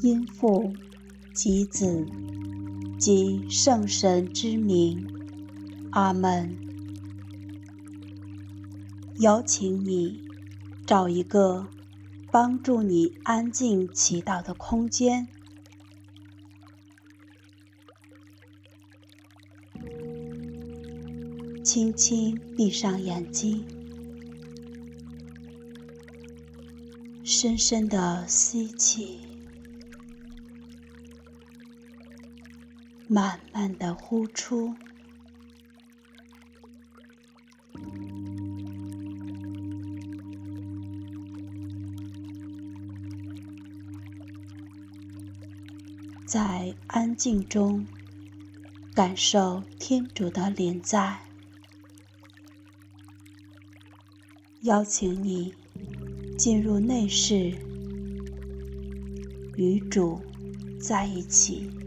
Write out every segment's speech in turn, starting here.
因父及子及圣神之名，阿门。邀请你找一个帮助你安静祈祷的空间，轻轻闭上眼睛，深深的吸气。慢慢的呼出，在安静中感受天主的临在，邀请你进入内室，与主在一起。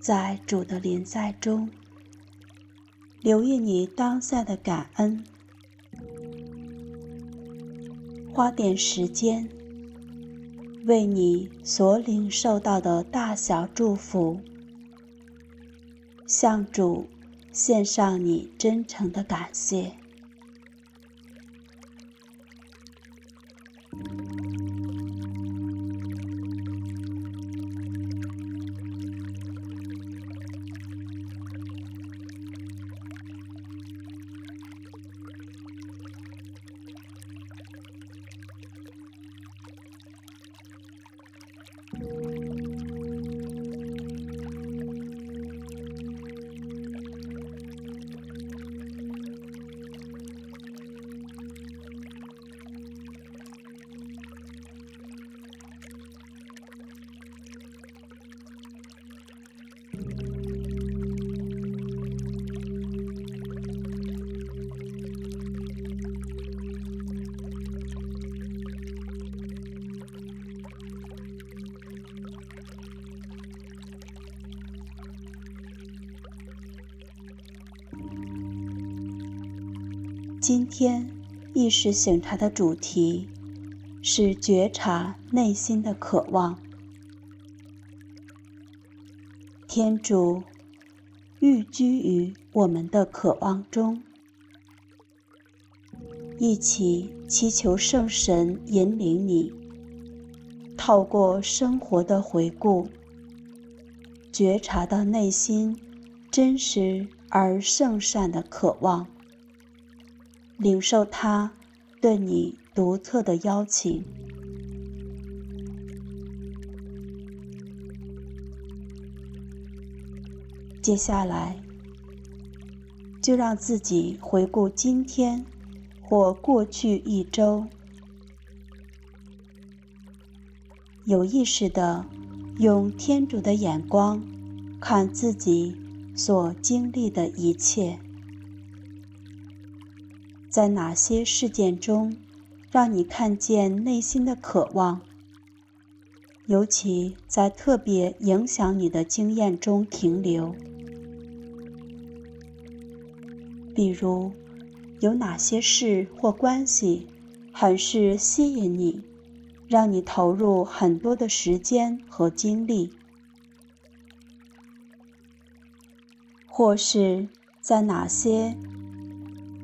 在主的临在中，留意你当下的感恩，花点时间，为你所领受到的大小祝福，向主献上你真诚的感谢。今天意识醒察的主题是觉察内心的渴望。天主寓居于我们的渴望中，一起祈求圣神引领你，透过生活的回顾，觉察到内心真实而圣善的渴望。领受他对你独特的邀请。接下来，就让自己回顾今天或过去一周，有意识的用天主的眼光看自己所经历的一切。在哪些事件中，让你看见内心的渴望？尤其在特别影响你的经验中停留。比如，有哪些事或关系很是吸引你，让你投入很多的时间和精力，或是在哪些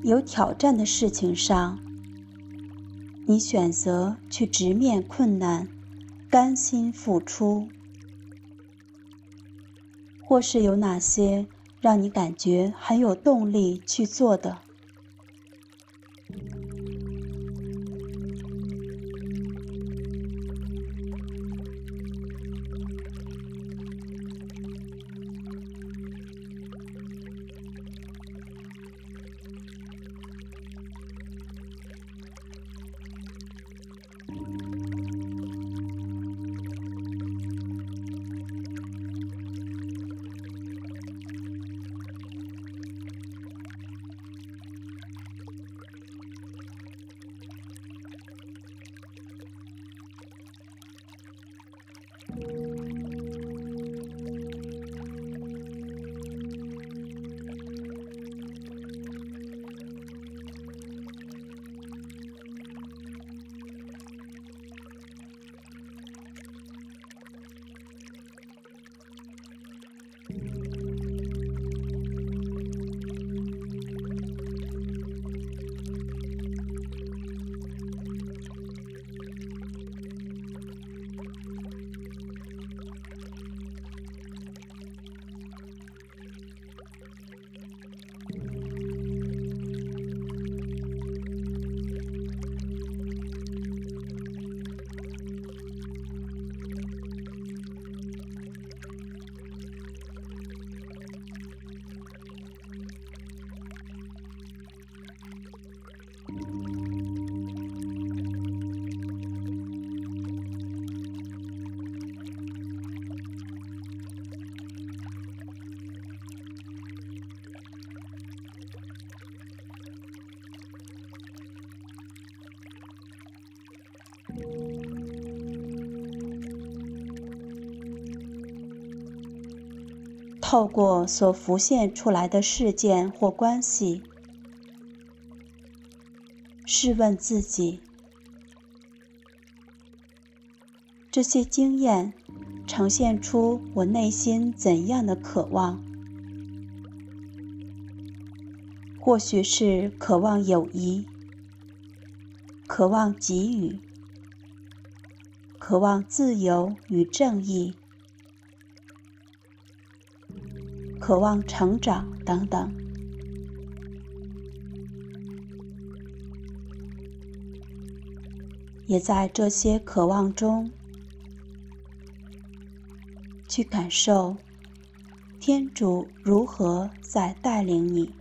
有挑战的事情上，你选择去直面困难，甘心付出，或是有哪些让你感觉很有动力去做的。透过所浮现出来的事件或关系，试问自己：这些经验呈现出我内心怎样的渴望？或许是渴望友谊，渴望给予，渴望自由与正义。渴望成长等等，也在这些渴望中，去感受天主如何在带领你。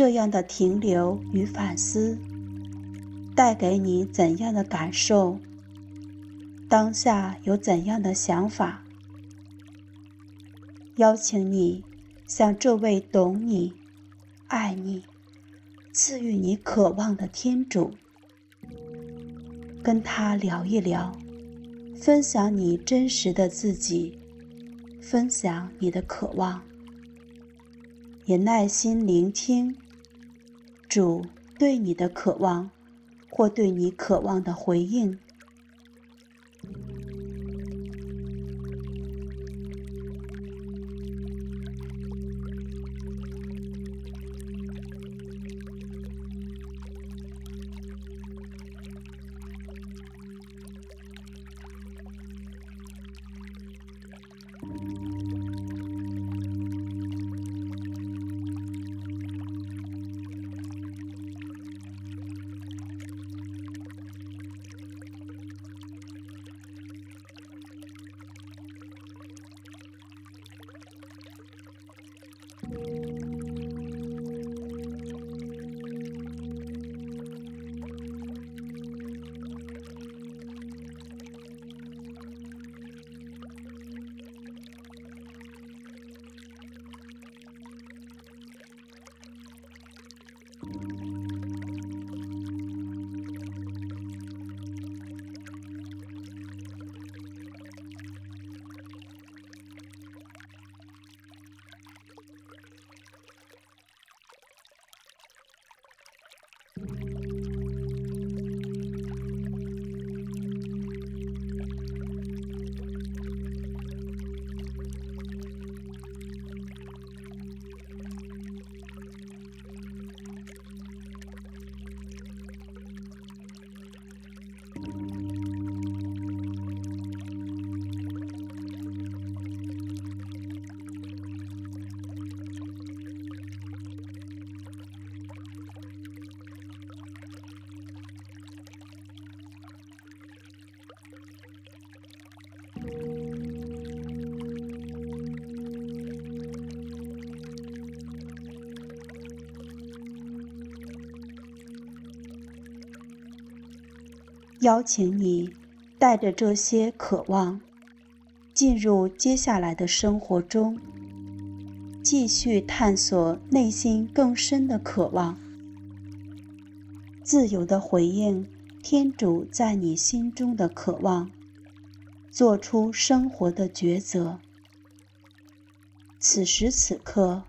这样的停留与反思，带给你怎样的感受？当下有怎样的想法？邀请你向这位懂你、爱你、赐予你渴望的天主，跟他聊一聊，分享你真实的自己，分享你的渴望，也耐心聆听。主对你的渴望，或对你渴望的回应。邀请你带着这些渴望，进入接下来的生活中，继续探索内心更深的渴望，自由地回应天主在你心中的渴望，做出生活的抉择。此时此刻，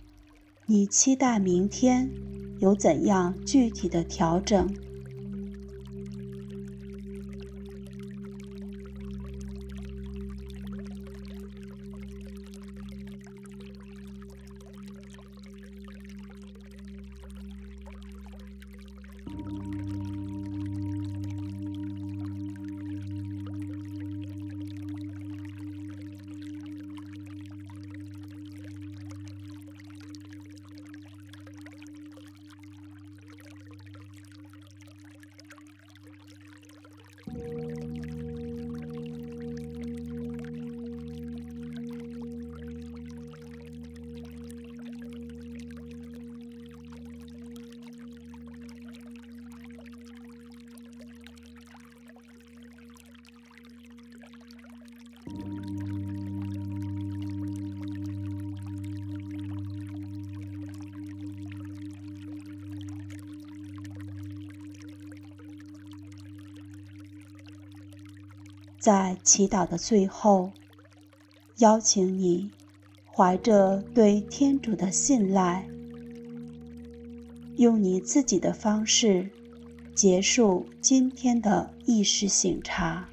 你期待明天有怎样具体的调整？在祈祷的最后邀请你怀着对天主的信赖用你自己的方式结束今天的意识醒察。